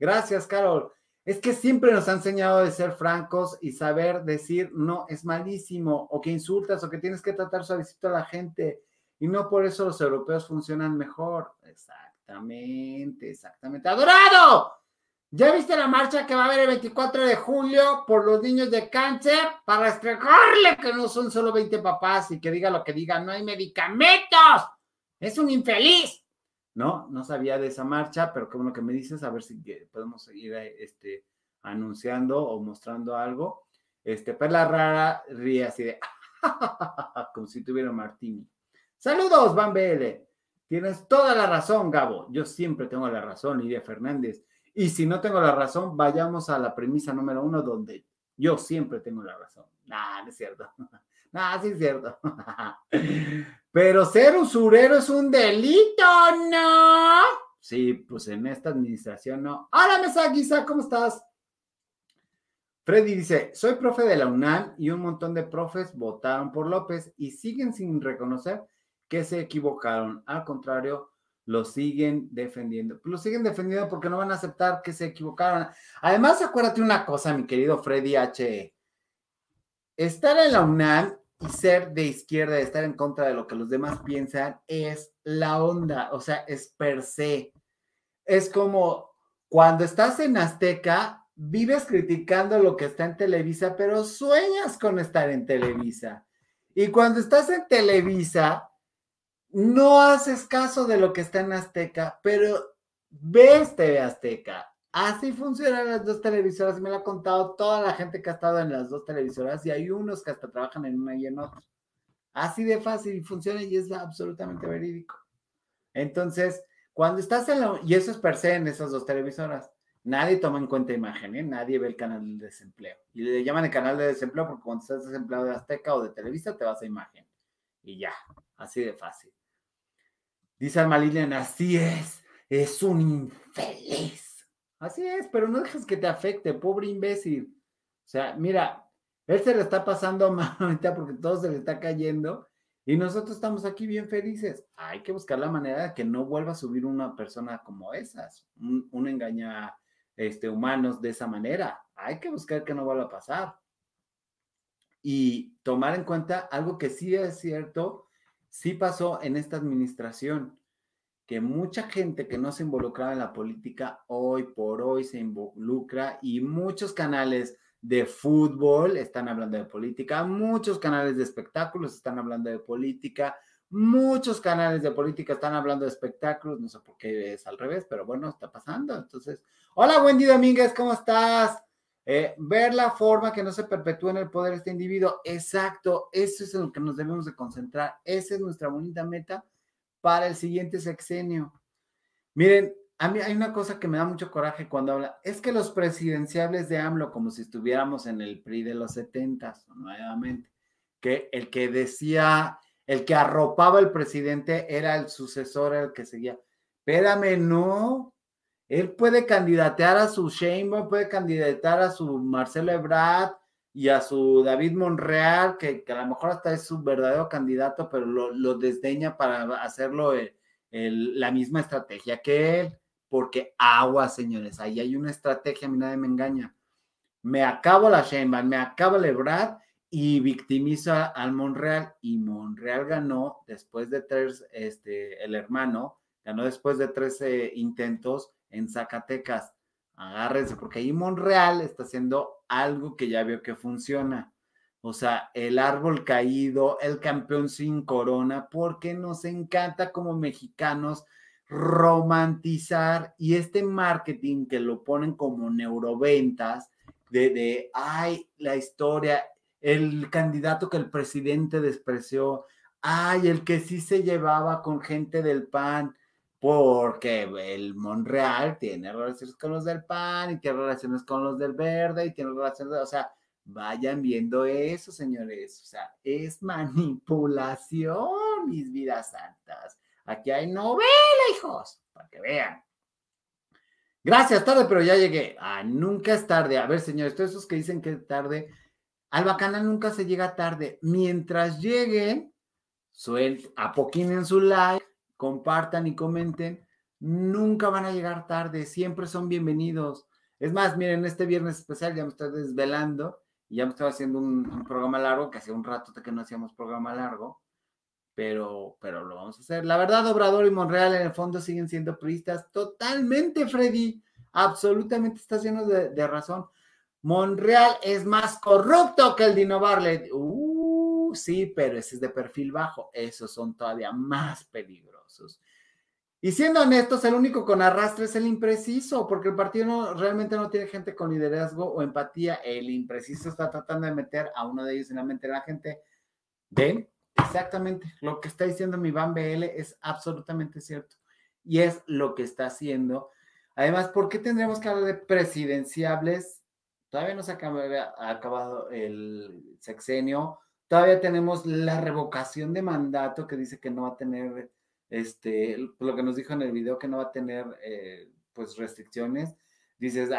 Gracias, Carol. Es que siempre nos ha enseñado de ser francos y saber decir no es malísimo o que insultas o que tienes que tratar suavecito a la gente y no por eso los europeos funcionan mejor. Exactamente, exactamente. ¡Adorado! ¿Ya viste la marcha que va a haber el 24 de julio por los niños de cáncer? Para explicarle que no son solo 20 papás y que diga lo que diga, no hay medicamentos. Es un infeliz. No, no sabía de esa marcha, pero qué bueno que me dices, a ver si podemos seguir este, anunciando o mostrando algo. Este, Perla Rara ríe así de, como si tuviera martini. Saludos, Van BL. Tienes toda la razón, Gabo. Yo siempre tengo la razón, Lidia Fernández. Y si no tengo la razón, vayamos a la premisa número uno, donde yo siempre tengo la razón. Nah, no es cierto. Nah, sí es cierto. Pero ser usurero es un delito, ¿no? Sí, pues en esta administración no. Hola, Mesa Guisa, ¿cómo estás? Freddy dice, soy profe de la UNAM y un montón de profes votaron por López y siguen sin reconocer que se equivocaron. Al contrario, lo siguen defendiendo. Lo siguen defendiendo porque no van a aceptar que se equivocaron. Además, acuérdate una cosa, mi querido Freddy H. Estar en la UNAM y ser de izquierda, estar en contra de lo que los demás piensan, es la onda, o sea, es per se. Es como cuando estás en Azteca, vives criticando lo que está en Televisa, pero sueñas con estar en Televisa. Y cuando estás en Televisa, no haces caso de lo que está en Azteca, pero ves TV Azteca. Así funcionan las dos televisoras. Me lo ha contado toda la gente que ha estado en las dos televisoras y hay unos que hasta trabajan en una y en otra. Así de fácil funciona y es absolutamente verídico. Entonces, cuando estás en la... Y eso es per se en esas dos televisoras. Nadie toma en cuenta imagen, ¿eh? nadie ve el canal de desempleo. Y le llaman el canal de desempleo porque cuando estás desempleado de Azteca o de Televisa te vas a imagen. Y ya, así de fácil. Dice Alma así es, es un infeliz. Así es, pero no dejes que te afecte, pobre imbécil. O sea, mira, él se le está pasando mal ahorita porque todo se le está cayendo y nosotros estamos aquí bien felices. Hay que buscar la manera de que no vuelva a subir una persona como esas, un, engaña este, humanos de esa manera. Hay que buscar que no vuelva a pasar. Y tomar en cuenta algo que sí es cierto, sí pasó en esta administración, que mucha gente que no se involucraba en la política hoy por hoy se involucra y muchos canales de fútbol están hablando de política, muchos canales de espectáculos están hablando de política, muchos canales de política están hablando de espectáculos, no sé por qué es al revés, pero bueno, está pasando. Entonces, hola Wendy Domínguez, ¿cómo estás? Eh, ver la forma que no se perpetúa en el poder este individuo. Exacto, eso es en lo que nos debemos de concentrar. Esa es nuestra bonita meta para el siguiente sexenio. Miren, a mí hay una cosa que me da mucho coraje cuando habla, es que los presidenciables de AMLO, como si estuviéramos en el PRI de los setentas, nuevamente, que el que decía, el que arropaba el presidente era el sucesor, el que seguía. Espérame, no, él puede candidatear a su Sheinbaum, puede candidatar a su Marcelo Ebrard y a su David Monreal, que, a lo mejor hasta es su verdadero candidato, pero lo, desdeña para hacerlo la misma estrategia que él, porque agua, señores, ahí hay una estrategia, a mí nadie me engaña. Me acabo la Sheinbaum, me acabo el Ebrard y victimizo al Monreal y Monreal ganó después de tres, este, el hermano, ganó después de 13 intentos en Zacatecas. Agárrense, porque ahí Monreal está haciendo algo que ya veo que funciona. O sea, el árbol caído, el campeón sin corona, porque nos encanta como mexicanos romantizar y este marketing que lo ponen como neuroventas de, de, ay, la historia, el candidato que el presidente despreció, ay, el que sí se llevaba con gente del PAN, porque el Monreal tiene relaciones con los del PAN y tiene relaciones con los del Verde y tiene relaciones, o sea, Vayan viendo eso, señores. O sea, es manipulación, mis vidas santas. Aquí hay novela, hijos, para que vean. Gracias, tarde, pero ya llegué. Ah, nunca es tarde. A ver, señores, todos esos que dicen que es tarde, al bacana nunca se llega tarde. Mientras lleguen, apoquinen su like, compartan y comenten. Nunca van a llegar tarde, siempre son bienvenidos. Es más, miren, este viernes especial ya me estoy desvelando y ya me estaba haciendo un, programa largo, que hacía un rato que no hacíamos programa largo, pero, pero lo vamos a hacer. La verdad, Obrador y Monreal en el fondo siguen siendo priistas totalmente, Freddy. Absolutamente estás lleno de, razón. Monreal es más corrupto que el Dino Barlet. Uh, sí, pero ese es de perfil bajo. Esos son todavía más Y siendo honestos, el único con arrastre es el impreciso, porque el partido realmente no tiene gente con liderazgo o empatía. El impreciso está tratando de meter a uno de ellos en la mente de la gente. ¿Ven? Exactamente. Lo que está diciendo mi Van BL es absolutamente cierto. Y es lo que está haciendo. Además, ¿por qué tendríamos que hablar de presidenciables? Todavía no se ha acabado el sexenio. Todavía tenemos la revocación de mandato que dice que no va a tener este, lo que nos dijo en el video que no va a tener eh, pues restricciones, dices,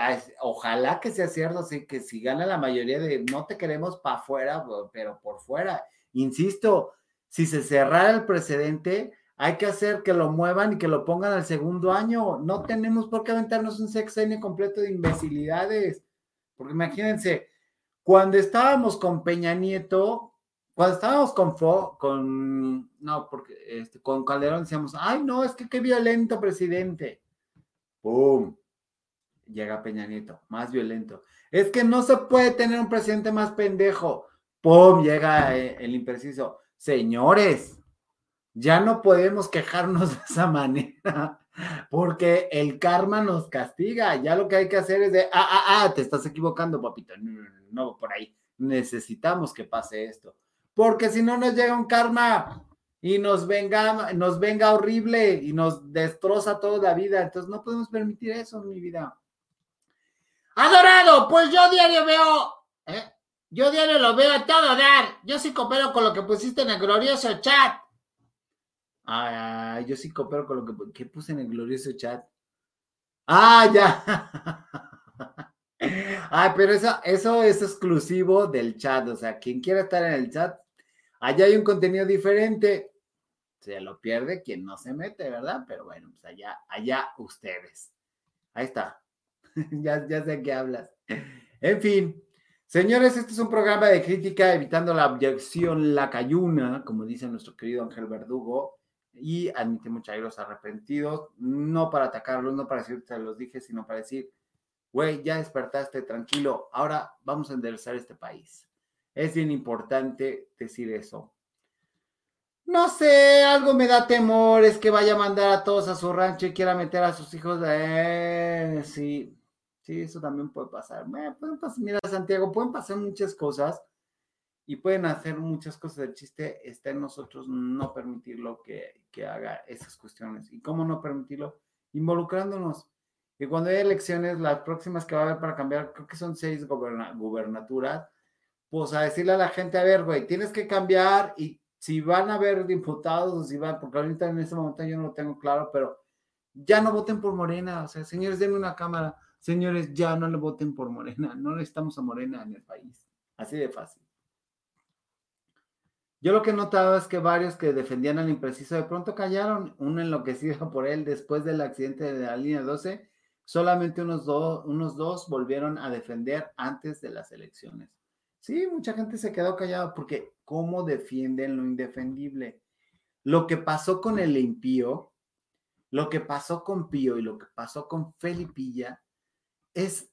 ojalá que sea cierto, así que si gana la mayoría de no te queremos para afuera, pero por fuera. Insisto, si se cerrara el precedente, hay que hacer que lo muevan y que lo pongan al segundo año. No tenemos por qué aventarnos un sexenio completo de imbecilidades. Porque imagínense, cuando estábamos con Peña Nieto, cuando estábamos con Fo, con, no, porque este, con Calderón decíamos, ay, no, es que qué violento presidente. ¡Pum! Llega Peña Nieto, más violento. Es que no se puede tener un presidente más pendejo. ¡Pum! Llega eh, el impreciso. Señores, ya no podemos quejarnos de esa manera, porque el karma nos castiga. Ya lo que hay que hacer es de, ah, ah, ah, te estás equivocando, papito. No, por ahí. Necesitamos que pase esto porque si no nos llega un karma y nos venga, nos venga horrible y nos destroza toda la vida. Entonces no podemos permitir eso en mi vida. Adorado, pues yo diario veo, ¿eh? yo diario lo veo a todo dar. Yo sí coopero con lo que pusiste en el glorioso chat. Ay, yo sí coopero con lo que, puse en el glorioso chat. Ah, ya. Ay, pero eso, eso es exclusivo del chat. O sea, quien quiera estar en el chat, Allá hay un contenido diferente. Se lo pierde quien no se mete, ¿verdad? Pero bueno, pues allá, allá ustedes. Ahí está. ya, ya sé qué hablas. En fin, señores, este es un programa de crítica evitando la abyección cayuna, como dice nuestro querido Ángel Verdugo, y admitimos los arrepentidos, no para atacarlos, no para decir que los dije, sino para decir, güey, ya despertaste, tranquilo, ahora vamos a enderezar este país. Es bien importante decir eso. No sé, algo me da temor, es que vaya a mandar a todos a su rancho y quiera meter a sus hijos. Eh, sí, sí, eso también puede pasar. Mira, Santiago, pueden pasar muchas cosas y pueden hacer muchas cosas. El chiste está en nosotros no permitirlo que, que haga esas cuestiones. ¿Y cómo no permitirlo? Involucrándonos. Y cuando hay elecciones, las próximas que va a haber para cambiar, creo que son seis gubernaturas pues a decirle a la gente, a ver, güey, tienes que cambiar y si van a haber diputados o si van, porque ahorita en este momento yo no lo tengo claro, pero ya no voten por Morena, o sea, señores, denme una cámara, señores, ya no le voten por Morena, no necesitamos a Morena en el país, así de fácil. Yo lo que he notado es que varios que defendían al impreciso de pronto callaron, uno enloquecido por él después del accidente de la línea 12, solamente unos, unos dos volvieron a defender antes de las elecciones. Sí, mucha gente se quedó callada porque ¿cómo defienden lo indefendible? Lo que pasó con el impío, lo que pasó con Pío y lo que pasó con Felipilla es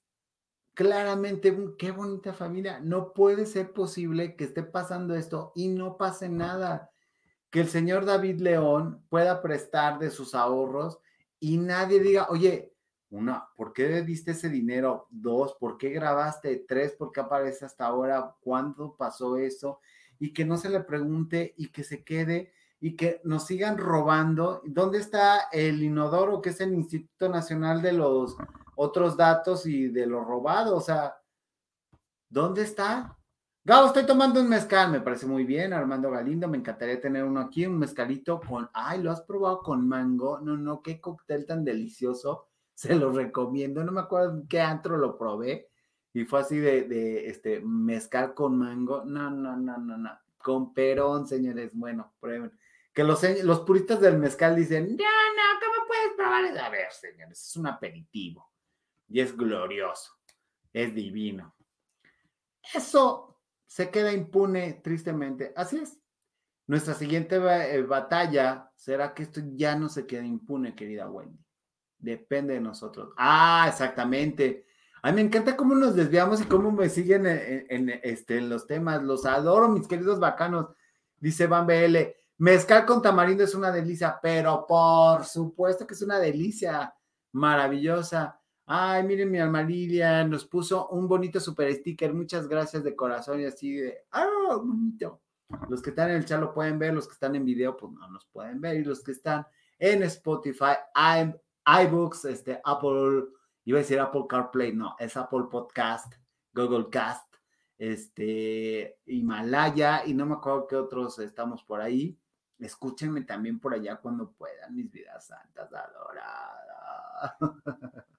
claramente qué bonita familia. No puede ser posible que esté pasando esto y no pase nada. Que el señor David León pueda prestar de sus ahorros y nadie diga, oye, una, ¿por qué diste ese dinero? Dos, ¿por qué grabaste? Tres, ¿por qué aparece hasta ahora? ¿Cuándo pasó eso? Y que no se le pregunte y que se quede y que nos sigan robando. ¿Dónde está el inodoro, que es el Instituto Nacional de los otros datos y de lo robado? O sea, ¿Dónde está? Gabo, estoy tomando un mezcal, me parece muy bien, Armando Galindo, me encantaría tener uno aquí, un mezcalito con, ay, ¿lo has probado con mango? No, no, qué cóctel tan delicioso, se lo recomiendo, no me acuerdo en qué antro lo probé, y fue así de, este, mezcal con mango, no, no, no, no, no, con perón, señores, bueno, prueben. Que los, los puristas del mezcal dicen, no, no, ¿cómo puedes probar? A ver, señores, es un aperitivo, y es glorioso, es divino. Eso se queda impune tristemente. Así es. Nuestra siguiente eh, batalla será que esto ya no se quede impune, querida Wendy. Depende de nosotros. Ah, exactamente. A me encanta cómo nos desviamos y cómo me siguen en, este, los temas. Los adoro, mis queridos bacanos. Dice Van BL, mezcal con tamarindo es una delicia, pero por supuesto que es una delicia maravillosa. Ay, miren, mi alma nos puso un bonito super sticker. Muchas gracias de corazón y así de, ah, bonito. Los que están en el chat lo pueden ver, los que están en video, pues no nos pueden ver. Y los que están en Spotify, iBooks, este, Apple, iba a decir Apple CarPlay, no, es Apple Podcast, Google Cast, este, Himalaya, y no me acuerdo qué otros estamos por ahí. Escúchenme también por allá cuando puedan, mis vidas santas adoradas.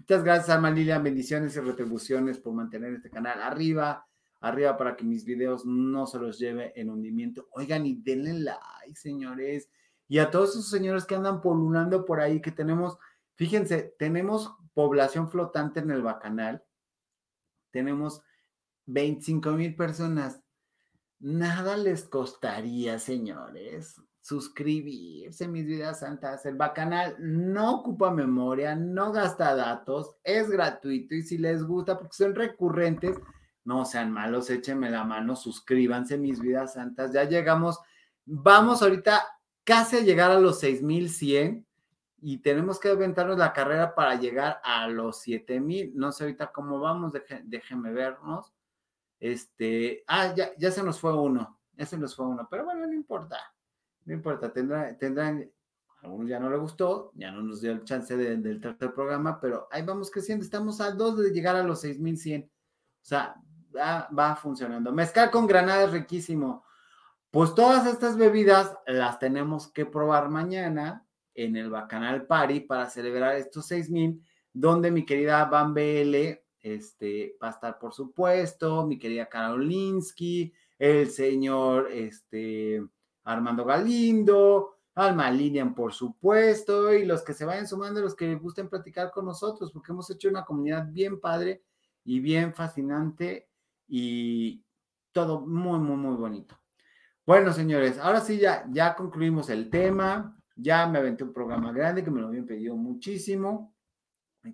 Muchas gracias, Alma Lilia. Bendiciones y retribuciones por mantener este canal arriba, arriba para que mis videos no se los lleve en hundimiento. Oigan, y denle like, señores. Y a todos esos señores que andan polulando por ahí, que tenemos, fíjense, tenemos población flotante en el bacanal. Tenemos 25 mil personas. Nada les costaría, señores suscribirse, mis vidas santas. El bacanal no ocupa memoria, no gasta datos, es gratuito y si les gusta, porque son recurrentes, no sean malos, échenme la mano, suscríbanse, mis vidas santas. Ya llegamos, vamos ahorita casi a llegar a los 6100 y tenemos que aventarnos la carrera para llegar a los 7000. No sé ahorita cómo vamos, déjenme vernos. Este, ah, ya, ya se nos fue uno, ya se nos fue uno, pero bueno, no importa no importa, tendrán, tendrán, algunos ya no le gustó, ya no nos dio el chance del tercer programa, pero ahí vamos creciendo, estamos a dos de llegar a los 6100. O sea, va, va funcionando. Mezcal con granada es riquísimo. Pues todas estas bebidas las tenemos que probar mañana en el Bacanal Party para celebrar estos 6000, donde mi querida Van BL este, va a estar, por supuesto, mi querida Karolinsky, el señor, este, Armando Galindo, Alma Lilian, por supuesto, y los que se vayan sumando, los que gusten platicar con nosotros, porque hemos hecho una comunidad bien padre y bien fascinante y todo muy, muy, muy bonito. Bueno, señores, ahora sí ya, ya concluimos el tema. Ya me aventé un programa grande que me lo habían pedido muchísimo,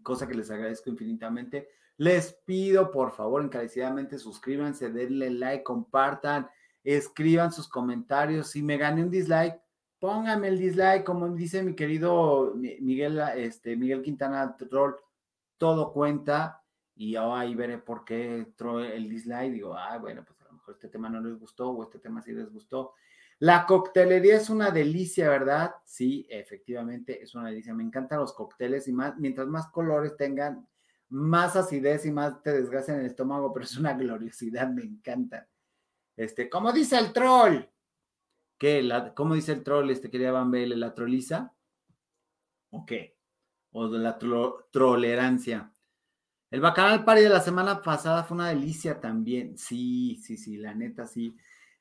cosa que les agradezco infinitamente. Les pido, por favor, encarecidamente, suscríbanse, denle like, compartan escriban sus comentarios. Si me gané un dislike, pónganme el dislike, como dice mi querido Miguel, este, Miguel Quintana Troll, todo cuenta y ahí veré por qué el dislike. Digo, ah, bueno, pues este tema no les gustó o este tema sí les gustó. La coctelería es una delicia, ¿verdad? Sí, efectivamente es una delicia. Me encantan los cócteles y más, mientras más colores tengan, más acidez y más te desgastan el estómago, pero es una gloriosidad, me encanta. Este, como dice el troll, ¿qué? La, ¿Cómo dice el troll, este quería Van ¿La troliza? ¿O qué? O la tolerancia. El bacanal party de la semana pasada fue una delicia también. Sí, sí, sí, la neta, sí.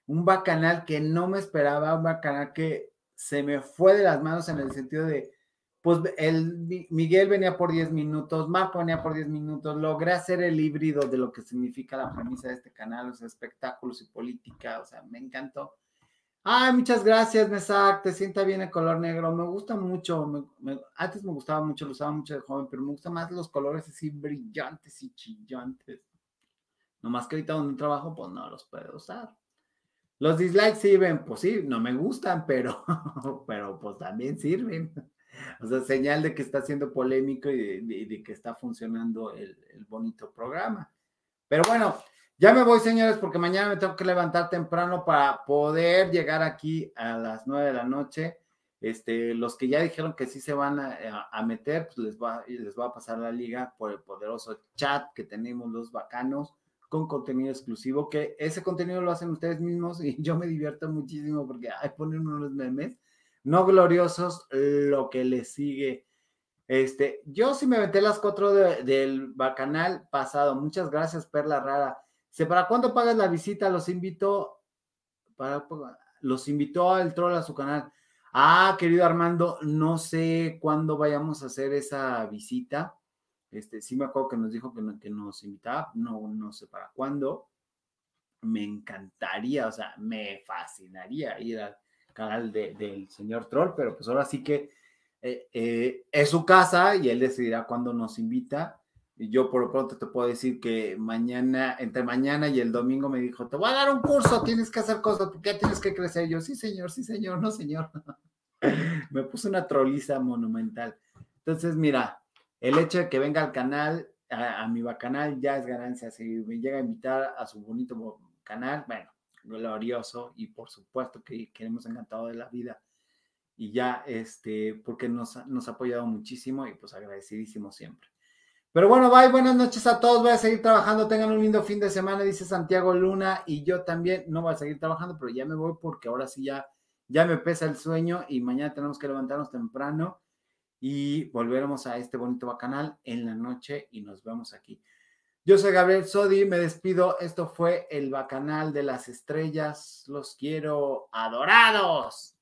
Un bacanal que no me esperaba, un bacanal que se me fue de las manos en el sentido de, pues el Miguel venía por 10 minutos, Marco venía por 10 minutos, logré hacer el híbrido de lo que significa la premisa de este canal, sea, espectáculos y política, o sea, me encantó. Ay, muchas gracias, Mesac, te sienta bien el color negro, me gusta mucho, antes me gustaba mucho, lo usaba mucho de joven, pero me gustan más los colores así brillantes y chillantes. más que ahorita donde trabajo, pues no los puedo usar. Los dislikes sirven, pues sí, no me gustan, pero, pero pues también sirven. O sea, señal de que está siendo polémico y de, que está funcionando el, bonito programa. Pero bueno, ya me voy, señores, porque mañana me tengo que levantar temprano para poder llegar aquí a las nueve de la noche. Este, los que ya dijeron que sí se van a, meter, pues les va, les va a pasar la liga por el poderoso chat que tenemos los bacanos con contenido exclusivo, que ese contenido lo hacen ustedes mismos y yo me divierto muchísimo porque hay ponen unos memes no gloriosos, lo que les sigue. Este, yo sí me aventé las cuatro del bacanal pasado. Muchas gracias, Perla Rara. ¿Para cuándo pagas la visita? Los invito, para, los invitó al troll a su canal. Ah, querido Armando, no sé cuándo vayamos a hacer esa visita. Este, sí me acuerdo que nos dijo que, que nos invitaba, no, no sé para cuándo. Me encantaría, o sea, me fascinaría ir al canal del señor Troll, pero pues ahora sí que eh, eh, es su casa y él decidirá cuándo nos invita. Yo por lo pronto te puedo decir que mañana, entre mañana y el domingo me dijo, te voy a dar un curso, tienes que hacer cosas, porque ya tienes que crecer. Yo, sí, señor, sí, señor, no, señor. me puso una troliza monumental. Entonces, mira, el hecho de que venga al canal, a, mi canal, ya es ganancia. Si me llega a invitar a su bonito canal, bueno, glorioso y por supuesto que queremos encantado de la vida y ya, este, porque nos, nos ha apoyado muchísimo y pues agradecidísimo siempre. Pero bueno, bye, buenas noches a todos, voy a seguir trabajando, tengan un lindo fin de semana, dice Santiago Luna, y yo también no voy a seguir trabajando, pero ya me voy porque ahora sí ya, ya me pesa el sueño y mañana tenemos que levantarnos temprano y volveremos a este bonito canal en la noche y nos vemos aquí. Yo soy Gabriel Sodi, me despido. Esto fue el Bacanal de las Estrellas. Los quiero adorados.